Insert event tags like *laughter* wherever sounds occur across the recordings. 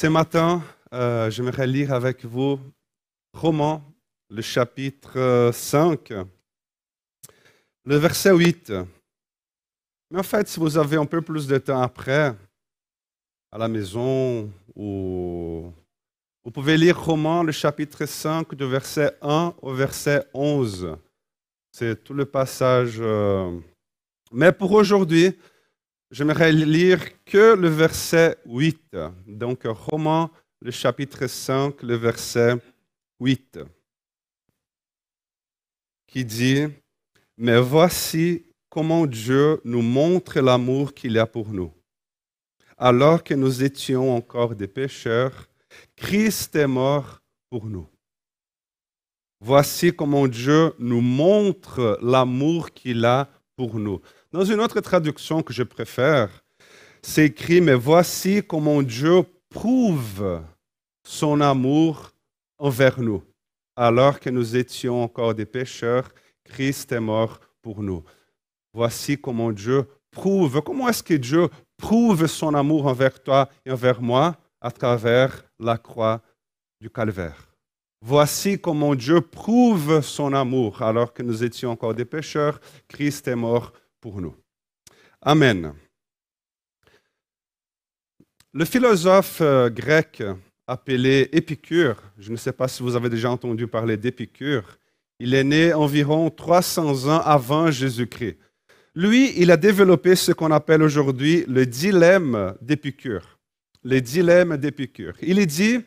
Ce matin, euh, j'aimerais lire avec vous Romains, le chapitre 5, le verset 8. Mais en fait, si vous avez un peu plus de temps après, à la maison, ou vous pouvez lire Romains, le chapitre 5, du verset 1 au verset 11. C'est tout le passage. euh, Mais pour aujourd'hui, j'aimerais lire que le verset 8. Donc, Romains, le chapitre 5, le verset 8, qui dit, Mais voici comment Dieu nous montre l'amour qu'il a pour nous. Alors que nous étions encore des pécheurs, Christ est mort pour nous. Voici comment Dieu nous montre l'amour qu'il a Dans une autre traduction que je préfère, c'est écrit, mais voici comment Dieu prouve son amour envers nous. Alors que nous étions encore des pécheurs, Christ est mort pour nous. Voici comment Dieu prouve. Comment est-ce que Dieu prouve son amour envers toi et envers moi à travers la croix du calvaire? Voici comment Dieu prouve son amour alors que nous étions encore des pécheurs. Christ est mort pour nous. Amen. Le philosophe euh, grec appelé Épicure, je ne sais pas si vous avez déjà entendu parler d'Épicure, il est né environ 300 ans avant Jésus-Christ. Lui, il a développé ce qu'on appelle aujourd'hui le dilemme d'Épicure. Le dilemme d'Épicure. Il dit,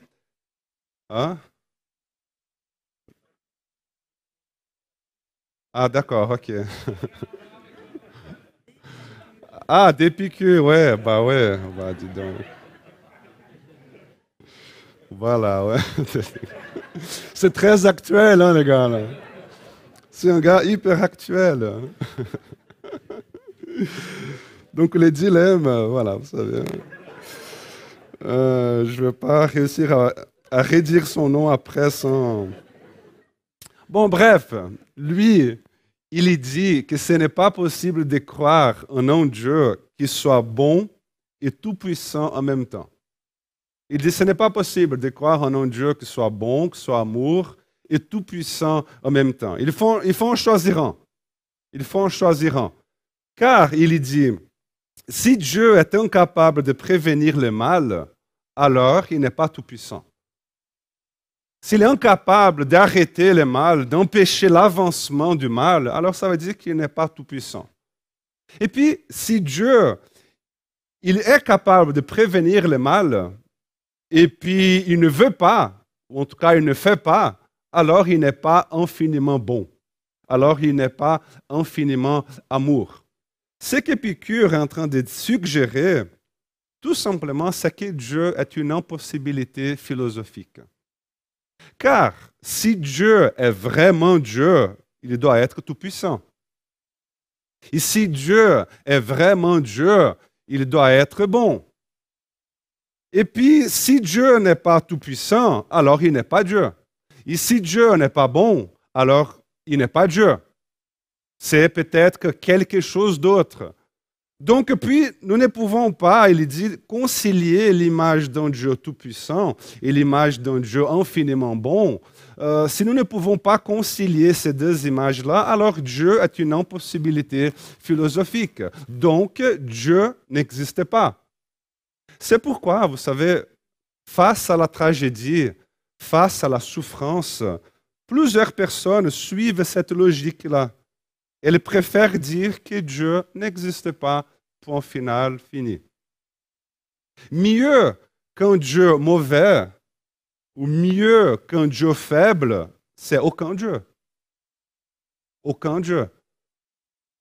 hein? Ah, d'accord, ok. *laughs* ah, d'Épicure, ouais, bah ouais, bah dis donc. Voilà, ouais. *laughs* C'est très actuel, hein, les gars, là. C'est un gars hyper actuel. *laughs* Donc, les dilemmes, voilà, vous savez. Euh, je ne vais pas réussir à, à redire son nom après sans. Bon, bref, lui, il dit que ce n'est pas possible de croire en un Dieu qui soit bon et tout-puissant en même temps. Il dit ce n'est pas possible de croire en un Dieu qui soit bon, qui soit amour et tout-puissant en même temps. Il faut, il faut en choisir un. Il faut en choisir un. Car, il dit, si Dieu est incapable de prévenir le mal, alors il n'est pas tout-puissant. S'il est incapable d'arrêter le mal, d'empêcher l'avancement du mal, alors ça veut dire qu'il n'est pas tout-puissant. Et puis, si Dieu, il est capable de prévenir le mal, et puis il ne veut pas, ou en tout cas il ne fait pas, alors il n'est pas infiniment bon. Alors il n'est pas infiniment amour. Ce qu'Épicure est en train de suggérer, tout simplement, c'est que Dieu est une impossibilité philosophique. Car si Dieu est vraiment Dieu, il doit être tout-puissant. Et si Dieu est vraiment Dieu, il doit être bon. Et puis, si Dieu n'est pas tout-puissant, alors il n'est pas Dieu. Et si Dieu n'est pas bon, alors il n'est pas Dieu. C'est peut-être quelque chose d'autre. Donc, puis, nous ne pouvons pas, il dit, concilier l'image d'un Dieu tout-puissant et l'image d'un Dieu infiniment bon. Euh, si nous ne pouvons pas concilier ces deux images-là, alors Dieu est une impossibilité philosophique. Donc, Dieu n'existe pas. C'est pourquoi, vous savez, face à la tragédie, face à la souffrance, plusieurs personnes suivent cette logique-là. Elles préfèrent dire que Dieu n'existe pas, point final, fini. Mieux qu'un Dieu mauvais, ou mieux qu'un Dieu faible, c'est aucun Dieu. Aucun Dieu.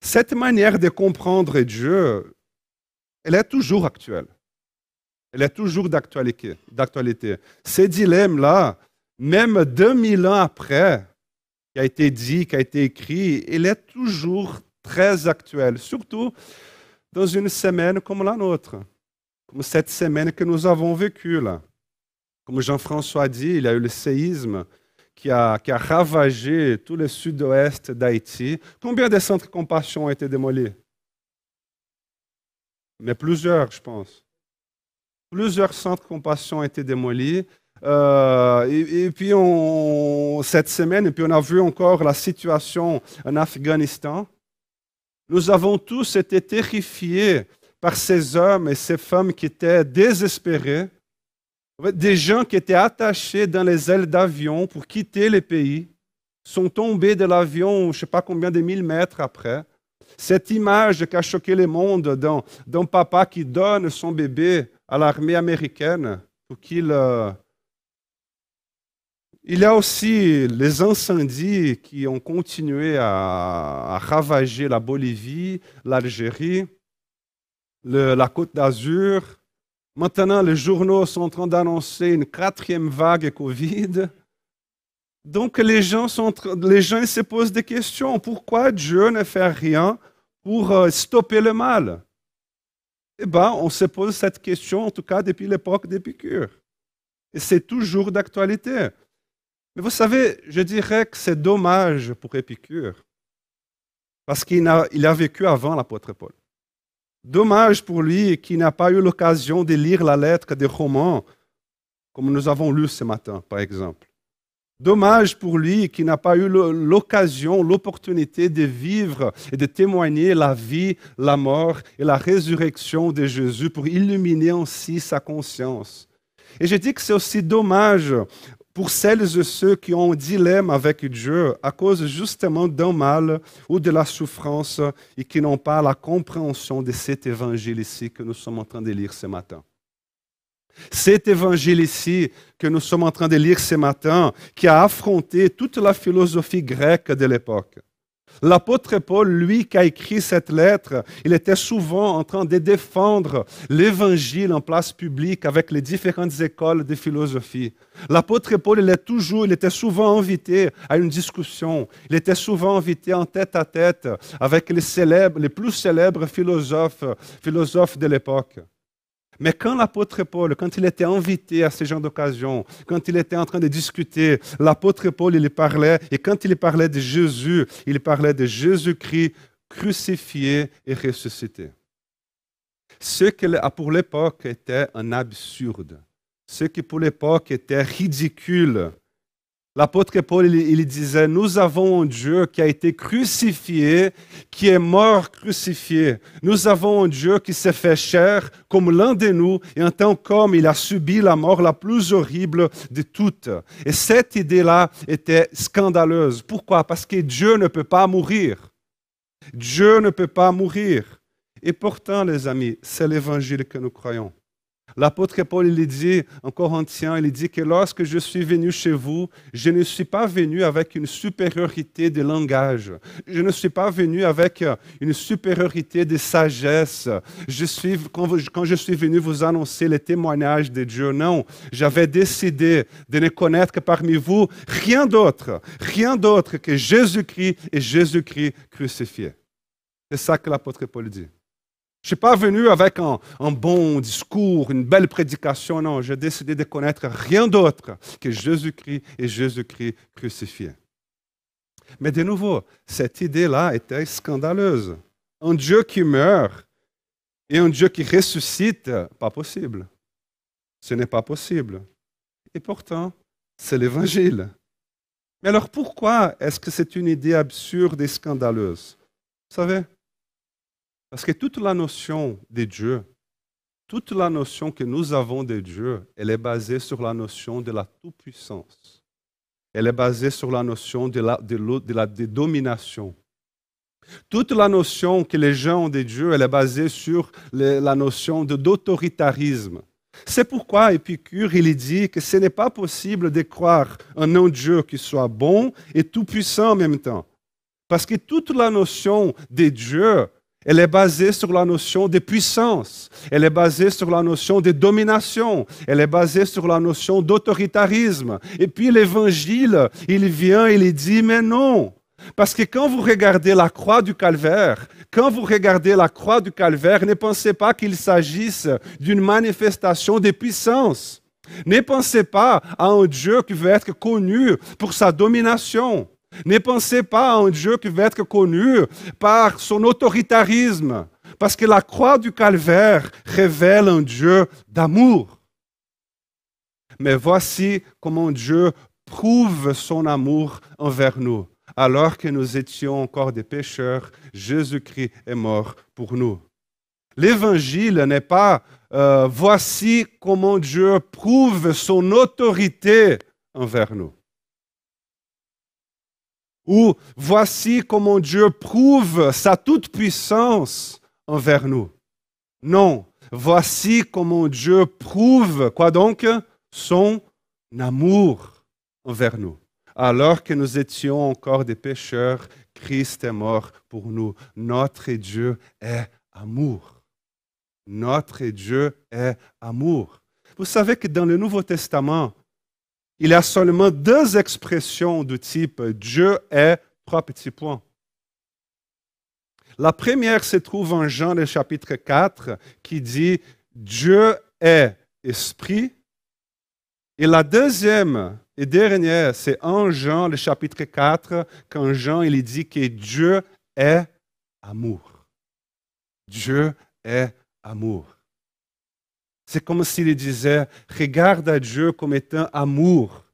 Cette manière de comprendre Dieu, elle est toujours actuelle. Elle est toujours d'actualité. Ces dilemmes-là, même 2000 ans après, qui a été dit, qui a été écrit, il est toujours très actuel, surtout dans une semaine comme la nôtre, comme cette semaine que nous avons vécue là. Comme Jean-François dit, il y a eu le séisme qui a, qui a ravagé tout le sud-ouest d'Haïti. Combien de centres de compassion ont été démolis? Mais plusieurs, je pense. Plusieurs centres de compassion ont été démolis. Euh, et, puis, cette semaine, et puis on a vu encore la situation en Afghanistan. Nous avons tous été terrifiés par ces hommes et ces femmes qui étaient désespérés, des gens qui étaient attachés dans les ailes d'avion pour quitter les pays, sont tombés de l'avion, je ne sais pas combien de mille mètres après. Cette image qui a choqué le monde d'un papa qui donne son bébé à l'armée américaine pour qu'il... Il y a aussi les incendies qui ont continué à, ravager la Bolivie, l'Algérie, la Côte d'Azur. Maintenant, les journaux sont en train d'annoncer une quatrième vague Covid. Donc, les gens, les gens se posent des questions. Pourquoi Dieu ne fait rien pour euh, stopper le mal? Eh bien, on se pose cette question, en tout cas depuis l'époque d'Épicure. Et c'est toujours d'actualité. Mais vous savez, je dirais que c'est dommage pour Épicure, parce qu'il a, il a vécu avant l'apôtre Paul. Dommage pour lui qu'il n'a pas eu l'occasion de lire la lettre des Romains, comme nous avons lu ce matin, par exemple. Dommage pour lui qu'il n'a pas eu l'occasion, l'opportunité de vivre et de témoigner la vie, la mort et la résurrection de Jésus pour illuminer ainsi sa conscience. Et je dis que c'est aussi dommage pour celles et ceux qui ont un dilemme avec Dieu à cause justement d'un mal ou de la souffrance et qui n'ont pas la compréhension de cet évangile ici que nous sommes en train de lire ce matin. Cet évangile ici que nous sommes en train de lire ce matin, qui a affronté toute la philosophie grecque de l'époque. L'apôtre Paul, lui qui a écrit cette lettre, il était souvent en train de défendre l'évangile en place publique avec les différentes écoles de philosophie. L'apôtre Paul, il, est toujours, il était souvent invité à une discussion. Il était souvent invité en tête à tête avec les, célèbres, les plus célèbres philosophes, philosophes de l'époque. Mais quand l'apôtre Paul, quand il était invité à ce genre d'occasion, quand il était en train de discuter, l'apôtre Paul, il parlait, et quand il parlait de Jésus, il parlait de Jésus-Christ crucifié et ressuscité. Ce qui pour l'époque était un absurde, ce qui pour l'époque était ridicule, L'apôtre Paul, il, disait, nous avons un Dieu qui a été crucifié, qui est mort crucifié. Nous avons un Dieu qui s'est fait chair comme l'un de nous, et en tant qu'homme, il a subi la mort la plus horrible de toutes. Et cette idée-là était scandaleuse. Pourquoi? Parce que Dieu ne peut pas mourir. Dieu ne peut pas mourir. Et pourtant, les amis, c'est l'évangile que nous croyons. L'apôtre Paul, il dit en Corinthiens, il dit que lorsque je suis venu chez vous, je ne suis pas venu avec une supériorité de langage. Je ne suis pas venu avec une supériorité de sagesse. Je suis, quand, je suis venu vous annoncer les témoignages de Dieu, non, j'avais décidé de ne connaître que parmi vous rien d'autre, rien d'autre que Jésus-Christ et Jésus-Christ crucifié. C'est ça que l'apôtre Paul dit. Je ne suis pas venu avec un, bon discours, une belle prédication, non, j'ai décidé de connaître rien d'autre que Jésus-Christ et Jésus-Christ crucifié. Mais de nouveau, cette idée-là était scandaleuse. Un Dieu qui meurt et un Dieu qui ressuscite, pas possible. Ce n'est pas possible. Et pourtant, c'est l'Évangile. Mais alors pourquoi est-ce que c'est une idée absurde et scandaleuse? Vous savez, parce que toute la notion de Dieu, toute la notion que nous avons de Dieu, elle est basée sur la notion de la toute-puissance. Elle est basée sur la notion de la, domination. Toute la notion que les gens ont de Dieu, elle est basée sur la notion d'autoritarisme. C'est pourquoi Épicure, il dit que ce n'est pas possible de croire un non-Dieu qui soit bon et tout-puissant en même temps. Parce que toute la notion de Dieu, elle est basée sur la notion de puissance. Elle est basée sur la notion de domination. Elle est basée sur la notion d'autoritarisme. Et puis l'évangile, il vient, il dit, mais non. Parce que quand vous regardez la croix du calvaire, quand vous regardez la croix du calvaire, ne pensez pas qu'il s'agisse d'une manifestation de puissance. Ne pensez pas à un Dieu qui veut être connu pour sa domination. Ne pensez pas à un Dieu qui va être connu par son autoritarisme. Parce que la croix du calvaire révèle un Dieu d'amour. Mais voici comment Dieu prouve son amour envers nous. Alors que nous étions encore des pécheurs, Jésus-Christ est mort pour nous. L'évangile n'est pas euh, voici comment Dieu prouve son autorité envers nous. Ou voici comment Dieu prouve sa toute-puissance envers nous. Non, voici comment Dieu prouve, quoi donc? Son amour envers nous. Alors que nous étions encore des pécheurs, Christ est mort pour nous. Notre Dieu est amour. Notre Dieu est amour. Vous savez que dans le Nouveau Testament, il y a seulement deux expressions du type Dieu est, trois petits points. La première se trouve en Jean le chapitre 4 qui dit Dieu est esprit. Et la deuxième et dernière, c'est en Jean le chapitre 4 quand Jean il dit que Dieu est amour. Dieu est amour. C'est comme s'il disait, regarde à Dieu comme étant amour.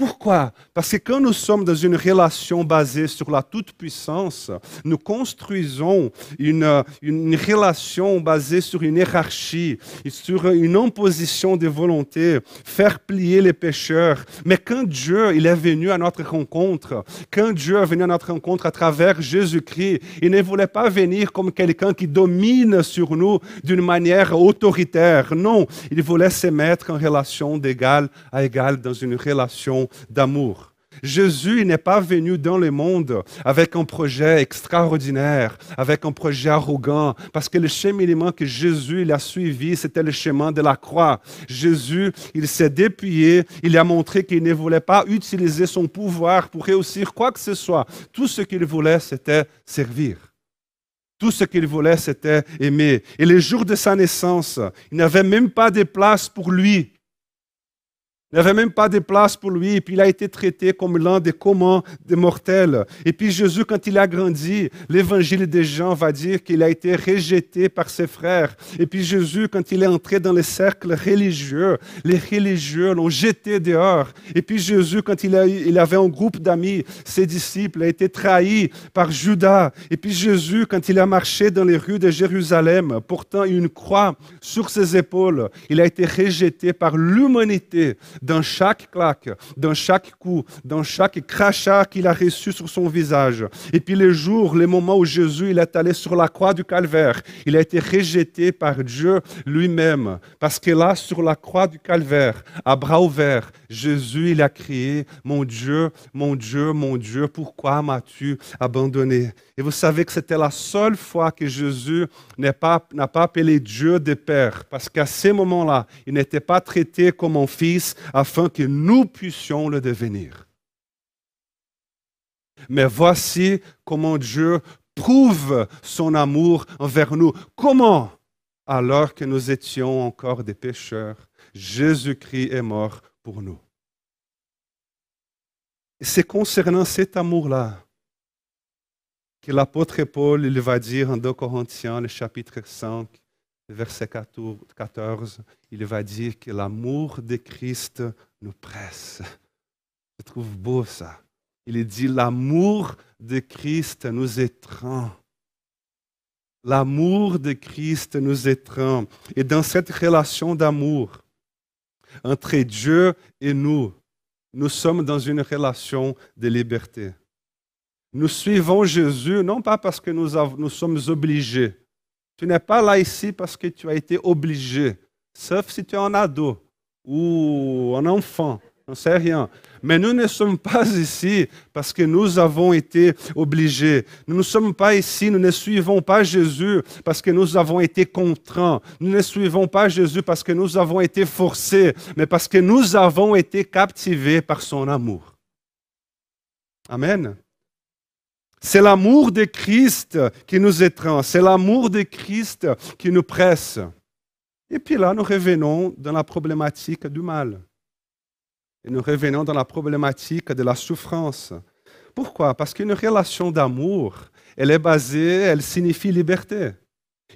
Pourquoi? Parce que quand nous sommes dans une relation basée sur la toute-puissance, nous construisons une, une, relation basée sur une hiérarchie, sur une imposition de volonté, faire plier les pécheurs. Mais quand Dieu il est venu à notre rencontre, quand Dieu est venu à notre rencontre à travers Jésus-Christ, il ne voulait pas venir comme quelqu'un qui domine sur nous d'une manière autoritaire. Non, il voulait se mettre en relation d'égal à égal dans une relation d'amour. Jésus n'est pas venu dans le monde avec un projet extraordinaire, avec un projet arrogant, parce que le cheminement que Jésus a suivi, c'était le chemin de la croix. Jésus, il s'est dépouillé, il a montré qu'il ne voulait pas utiliser son pouvoir pour réussir quoi que ce soit. Tout ce qu'il voulait, c'était servir. Tout ce qu'il voulait, c'était aimer. Et le jour de sa naissance, il n'avait même pas de place pour lui. Il n'y avait même pas de place pour lui. Et puis il a été traité comme l'un des communs des mortels. Et puis Jésus, quand il a grandi, l'évangile des gens va dire qu'il a été rejeté par ses frères. Et puis Jésus, quand il est entré dans les cercles religieux, les religieux l'ont jeté dehors. Et puis Jésus, quand il, a, il avait un groupe d'amis, ses disciples, a été trahi par Judas. Et puis Jésus, quand il a marché dans les rues de Jérusalem, portant une croix sur ses épaules, il a été rejeté par l'humanité dans chaque claque, dans chaque coup, dans chaque crachat qu'il a reçu sur son visage. Et puis les jours, les moments où Jésus il est allé sur la croix du calvaire, il a été rejeté par Dieu lui-même. Parce que là, sur la croix du calvaire, à bras ouverts, Jésus il a crié, mon Dieu, mon Dieu, mon Dieu, pourquoi m'as-tu abandonné? Et vous savez que c'était la seule fois que Jésus n'a pas, pas appelé Dieu de Père. Parce qu'à ce moment-là, il n'était pas traité comme un fils, afin que nous puissions le devenir. Mais voici comment Dieu prouve son amour envers nous. Comment? Alors que nous étions encore des pécheurs, Jésus-Christ est mort pour nous. C'est concernant cet amour-là que l'apôtre Paul il va dire en 2 Corinthiens, le chapitre 5, verset 14, il va dire que l'amour de Christ nous presse. Je trouve beau ça. Il dit l'amour de Christ nous étreint. L'amour de Christ nous étreint. Et dans cette relation d'amour entre Dieu et nous, nous sommes dans une relation de liberté. Nous suivons Jésus non pas parce que nous, nous sommes obligés, tu n'es pas là ici parce que tu as été obligé, sauf si tu es un ado ou un enfant, ne sais rien. Mais nous ne sommes *laughs* pas ici parce que nous avons été obligés. Nous ne sommes pas ici, nous ne suivons pas Jésus parce que nous avons été contraints. Nous ne suivons pas Jésus parce que nous avons été forcés, mais parce que nous avons été captivés par son amour. Amen. C'est l'amour de Christ qui nous étreint, c'est l'amour de Christ qui nous presse. Et puis là, nous revenons dans la problématique du mal. Et nous revenons dans la problématique de la souffrance. Pourquoi? Parce qu'une relation d'amour, elle est basée, elle signifie liberté.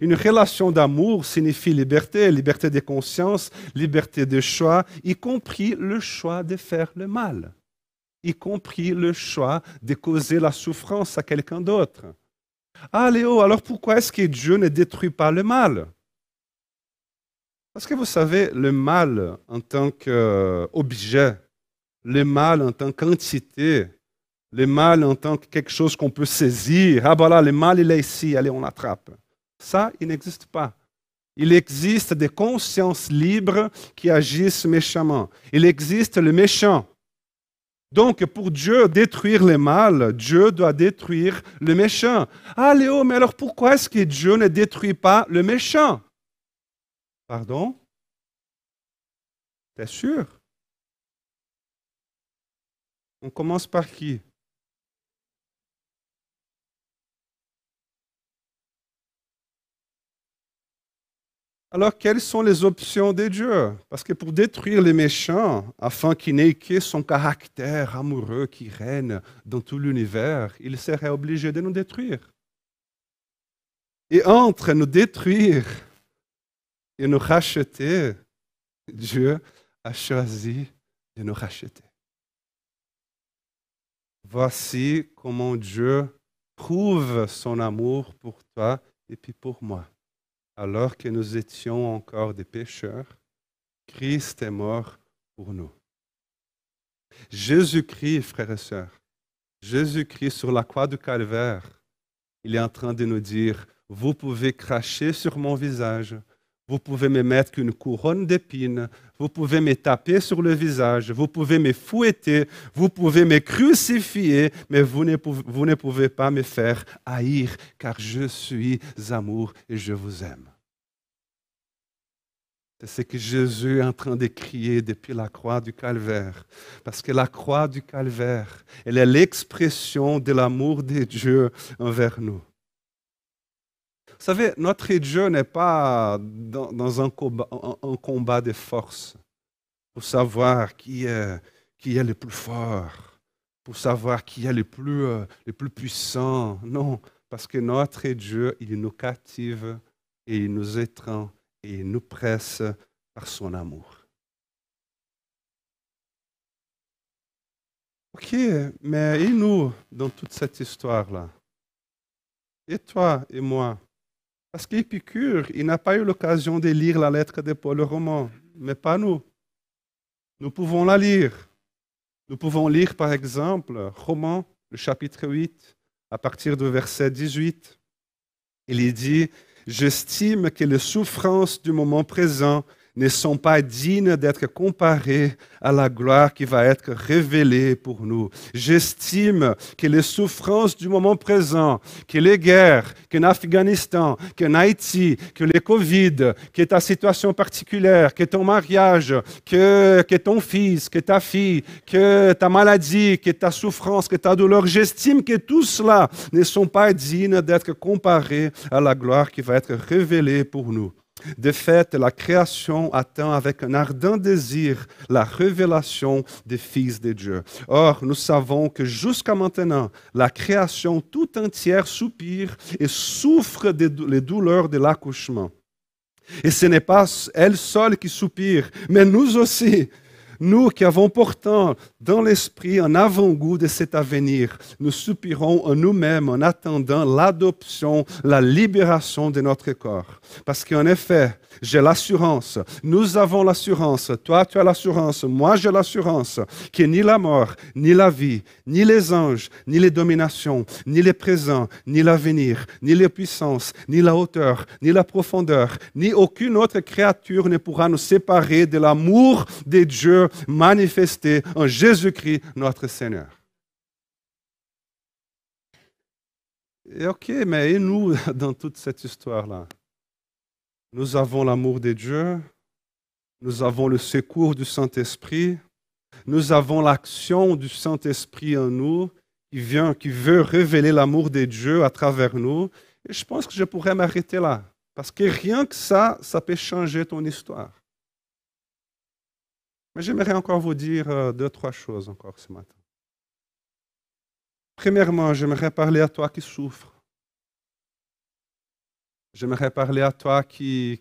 Une relation d'amour signifie liberté, liberté de conscience, liberté de choix, y compris le choix de faire le mal, y compris le choix de causer la souffrance à quelqu'un d'autre. Ah Léo, alors pourquoi est-ce que Dieu ne détruit pas le mal? Parce que vous savez, le mal en tant qu'objet, le mal en tant qu'entité, le mal en tant que quelque chose qu'on peut saisir, ah voilà, le mal il est ici, allez, on l'attrape. Ça, il n'existe pas. Il existe des consciences libres qui agissent méchamment. Il existe le méchant. Donc, pour Dieu détruire le mal, Dieu doit détruire le méchant. Ah, Léo, mais alors pourquoi est-ce que Dieu ne détruit pas le méchant? Pardon? T'es sûr? On commence par qui? Alors, quelles sont les options de Dieu Parce que pour détruire les méchants, afin qu'il n'ait que son caractère amoureux qui règne dans tout l'univers, il serait obligé de nous détruire. Et entre nous détruire et nous racheter, Dieu a choisi de nous racheter. Voici comment Dieu prouve son amour pour toi et puis pour moi alors que nous étions encore des pécheurs, Christ est mort pour nous. Jésus-Christ, frères et sœurs, Jésus-Christ sur la croix du calvaire, il est en train de nous dire, vous pouvez cracher sur mon visage, vous pouvez me mettre une couronne d'épines, vous pouvez me taper sur le visage, vous pouvez me fouetter, vous pouvez me crucifier, mais vous ne, pouvez, pas me faire haïr, car je suis amour et je vous aime. C'est ce que Jésus est en train de crier depuis la croix du calvaire. Parce que la croix du calvaire, elle est l'expression de l'amour de Dieu envers nous. Vous savez, notre Dieu n'est pas dans, un, combat, de force pour savoir qui est, le plus fort, pour savoir qui est le plus, euh, le plus puissant. Non, parce que notre Dieu, il nous captive et il nous étreint et il nous presse par son amour. Ok, mais et nous dans toute cette histoire-là Et toi et moi parce qu'Épicure, il n'a pas eu l'occasion de lire la lettre de Paul le roman, mais pas nous. Nous pouvons la lire. Nous pouvons lire, par exemple, Romain, le chapitre 8, à partir du verset 18. Il y dit, J'estime que les souffrances du moment présent ne sont pas dignes d'être comparés à la gloire qui va être révélée pour nous. J'estime que les souffrances du moment présent, que les guerres, qu'en Afghanistan, qu'en Haïti, que les Covid, que ta situation particulière, que ton mariage, que, que ton fils, que ta fille, que ta maladie, que ta souffrance, que ta douleur, j'estime que tout cela ne sont pas dignes d'être comparés à la gloire qui va être révélée pour nous. De fait, la création attend avec un ardent désir la révélation des fils de Dieu. Or, nous savons que jusqu'à maintenant, la création tout entière soupire et souffre des les douleurs de l'accouchement. Et ce n'est pas elle seule qui soupire, mais nous aussi. Nous qui avons pourtant dans l'esprit un avant-goût de cet avenir, nous soupirons en nous-mêmes en attendant l'adoption, la libération de notre corps. Parce qu'en effet, j'ai l'assurance, nous avons l'assurance, toi tu as l'assurance, moi j'ai l'assurance que ni la mort, ni la vie, ni les anges, ni les dominations, ni les présents, ni l'avenir, ni les puissances, ni la hauteur, ni la profondeur, ni aucune autre créature ne pourra nous séparer de l'amour de Dieu manifesté en Jésus-Christ notre Seigneur. Et ok, mais et nous *laughs* dans toute cette histoire-là? Nous avons l'amour de Dieu, nous avons le secours du Saint-Esprit, nous avons l'action du Saint-Esprit en nous qui vient, qui veut révéler l'amour de Dieu à travers nous. Et je pense que je pourrais m'arrêter là. Parce que rien que ça, ça peut changer ton histoire. Mais j'aimerais encore vous dire euh, deux, trois choses encore ce matin. Premièrement, j'aimerais parler à toi qui souffres. J'aimerais parler à toi qui,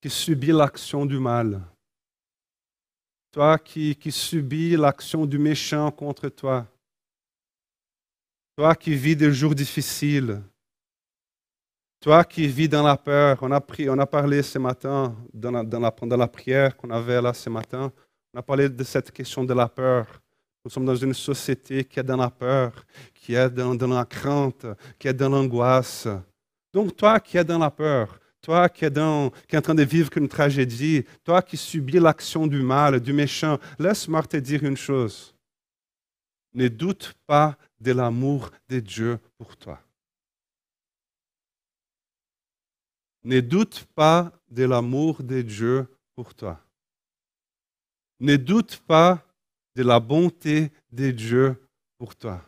qui subit l'action du mal. Toi qui, qui subis l'action du méchant contre toi. Toi qui vis des jours difficiles. Toi qui vis dans la peur. On a, parlé ce matin, dans dans la prière qu'on avait là ce matin, on a parlé de cette question de la peur. Nous sommes dans une société qui est dans la peur, qui est dans, la crainte, qui est dans l'angoisse. Donc toi qui es dans la peur, toi qui es, qui en train de vivre une tragédie, toi qui subis l'action du mal, du méchant, laisse-moi te dire une chose. Ne doute pas de l'amour de Dieu pour toi. Ne doute pas de l'amour de Dieu pour toi. Ne doute pas de la bonté de Dieu pour toi.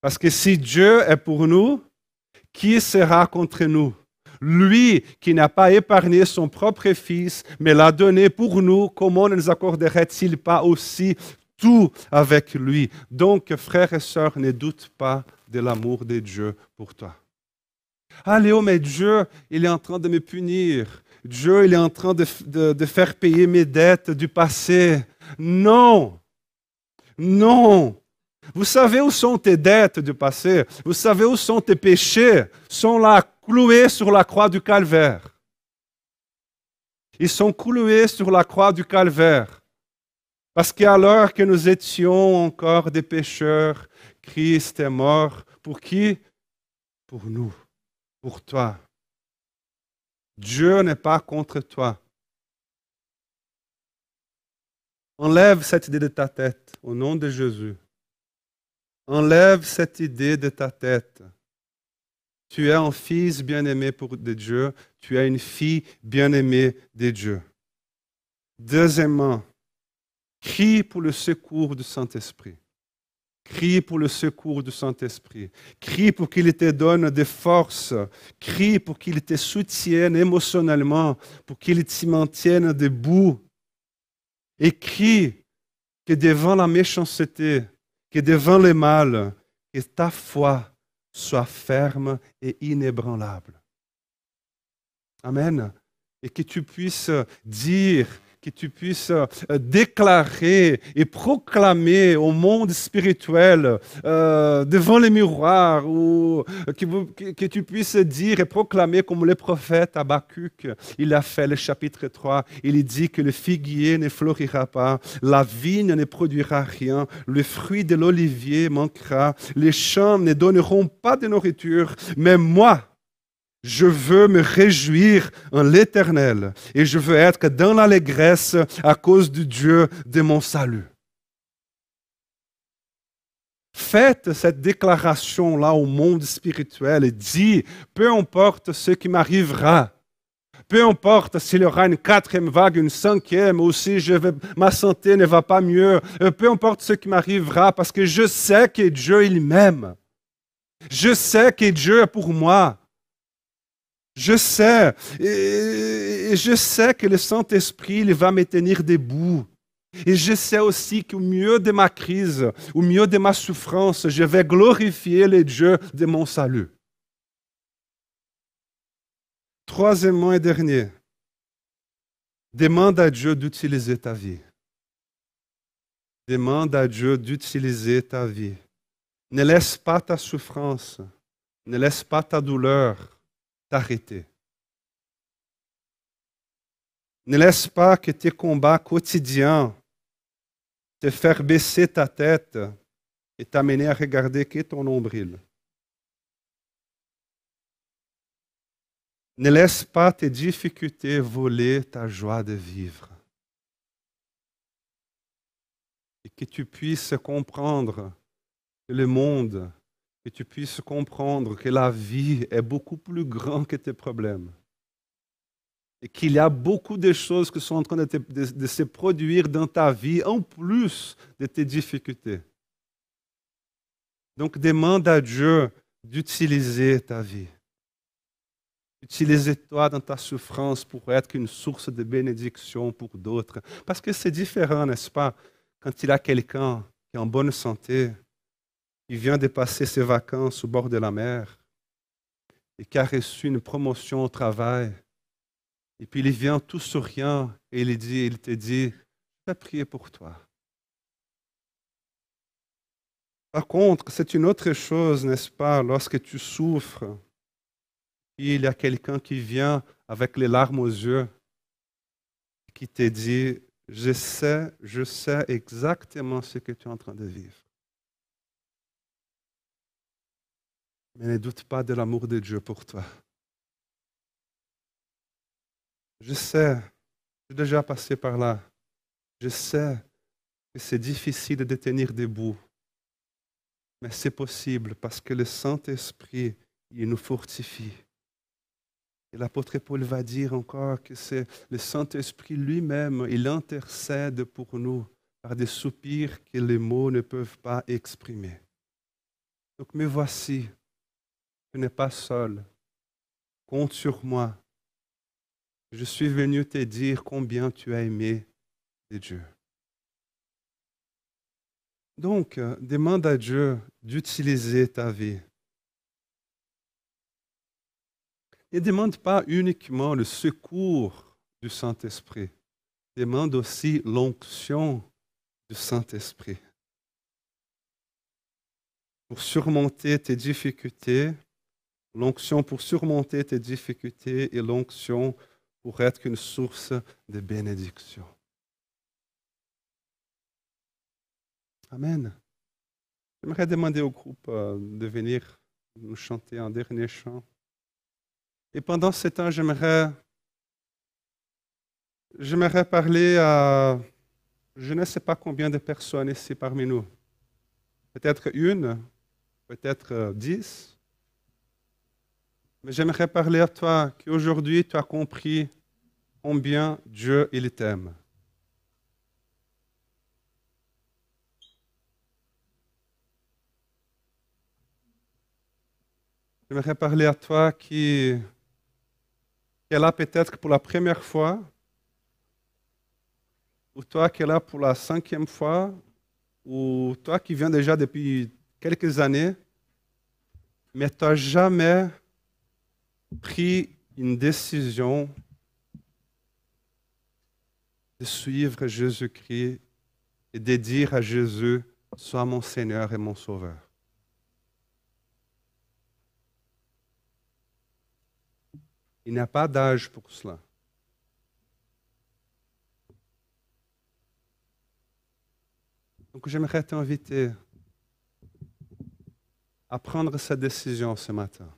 Parce que si Dieu est pour nous, qui sera contre nous? Lui qui n'a pas épargné son propre Fils, mais l'a donné pour nous, comment ne nous accorderait-il pas aussi tout avec lui? Donc, frères et sœurs, ne doute pas de l'amour de Dieu pour toi. Ah Léo, mais Dieu, il est en train de me punir. Dieu, il est en train de, de faire payer mes dettes du passé. Non, non, vous savez où sont tes dettes du passé? Vous savez où sont tes péchés? Sont là cloués sur la croix du calvaire. Ils sont cloués sur la croix du calvaire. Parce qu'alors que nous étions encore des pécheurs, Christ est mort. Pour qui? Pour nous, pour toi. Dieu n'est pas contre toi. Enlève cette idée de ta tête au nom de Jésus. Enlève cette idée de ta tête. Tu es un fils bien-aimé de Dieu, tu es une fille bien-aimée de Dieu. Deuxièmement, crie pour le secours du Saint-Esprit. Crie pour le secours du Saint-Esprit. Crie pour qu'il te donne des forces. Crie pour qu'il te soutienne émotionnellement, pour qu'il t'y maintienne debout. Et crie que devant la méchanceté, que devant le mal, que ta foi soit ferme et inébranlable. Amen. Et que tu puisses dire que tu puisses euh, déclarer et proclamer au monde spirituel euh, devant les miroirs, ou que, que, tu puisses dire et proclamer comme le prophète Habakkuk, il a fait le chapitre 3, il dit que le figuier ne fleurira pas, la vigne ne produira rien, le fruit de l'olivier manquera, les champs ne donneront pas de nourriture, mais moi, je veux me réjouir en l'Éternel et je veux être dans l'allégresse à cause du Dieu de mon salut. Faites cette déclaration-là au monde spirituel et dis, peu importe ce qui m'arrivera, peu importe s'il y aura une quatrième vague, une cinquième, ou si ma santé ne va pas mieux, euh, peu importe ce qui m'arrivera, parce que je sais que Dieu, il m'aime. Je sais que Dieu est pour moi. Je sais, et je sais que le Saint-Esprit va me tenir debout. Et je sais aussi qu'au milieu de ma crise, au milieu de ma souffrance, je vais glorifier le Dieu de mon salut. Troisièmement et dernier, demande à Dieu d'utiliser ta vie. Demande à Dieu d'utiliser ta vie. Ne laisse pas ta souffrance, ne laisse pas ta douleur, t'arrêter. Ne laisse pas que tes combats quotidiens te faire baisser ta tête et t'amener à regarder que ton nombril. Ne laisse pas tes difficultés voler ta joie de vivre. Et que tu puisses comprendre que le monde que tu puisses comprendre que la vie est beaucoup plus grande que tes problèmes. Et qu'il y a beaucoup de choses qui sont en train de, se produire dans ta vie en plus de tes difficultés. Donc demande à Dieu d'utiliser ta vie. Utilise-toi dans ta souffrance pour être une source de bénédiction pour d'autres. Parce que c'est différent, n'est-ce pas, quand il y a quelqu'un qui est en bonne santé, il vient de passer ses vacances au bord de la mer. et qui a reçu une promotion au travail. Et puis il vient tout souriant et il, dit, il te dit, je vais prier pour toi. Par contre, c'est une autre chose, n'est-ce pas, lorsque tu souffres, il y a quelqu'un qui vient avec les larmes aux yeux, qui te dit, je sais, je sais exactement ce que tu es en train de vivre. Mais ne doute pas de l'amour de Dieu pour toi. Je sais, j'ai déjà passé par là. Je sais que c'est difficile de tenir debout. Mais c'est possible parce que le Saint-Esprit, il nous fortifie. Et l'apôtre Paul va dire encore que c'est le Saint-Esprit lui-même, il intercède pour nous par des soupirs que les mots ne peuvent pas exprimer. Donc, me voici, tu n'es pas seul. Compte sur moi. Je suis venu te dire combien tu as aimé de Dieu. Donc, euh, demande à Dieu d'utiliser ta vie. Ne demande pas uniquement le secours du Saint-Esprit. Demande aussi l'onction du Saint-Esprit. Pour surmonter tes difficultés, l'onction pour surmonter tes difficultés et l'onction pour être une source de bénédiction. Amen. J'aimerais demander au groupe euh, de venir nous chanter un dernier chant. Et pendant ce temps, j'aimerais, j'aimerais parler à je ne sais pas combien de personnes ici parmi nous. Peut-être une, peut-être euh, dix. Mais j'aimerais parler à toi qu'aujourd'hui tu as compris combien Dieu il t'aime. J'aimerais parler à toi qui, est là peut-être pour la première fois, ou toi qui es là pour la cinquième fois, ou toi qui viens déjà depuis quelques années, mais tu n'as jamais pris une décision de suivre Jésus-Christ et de dire à Jésus, sois mon Seigneur et mon Sauveur. Il n'y a pas d'âge pour cela. Donc j'aimerais t'inviter à prendre cette décision ce matin.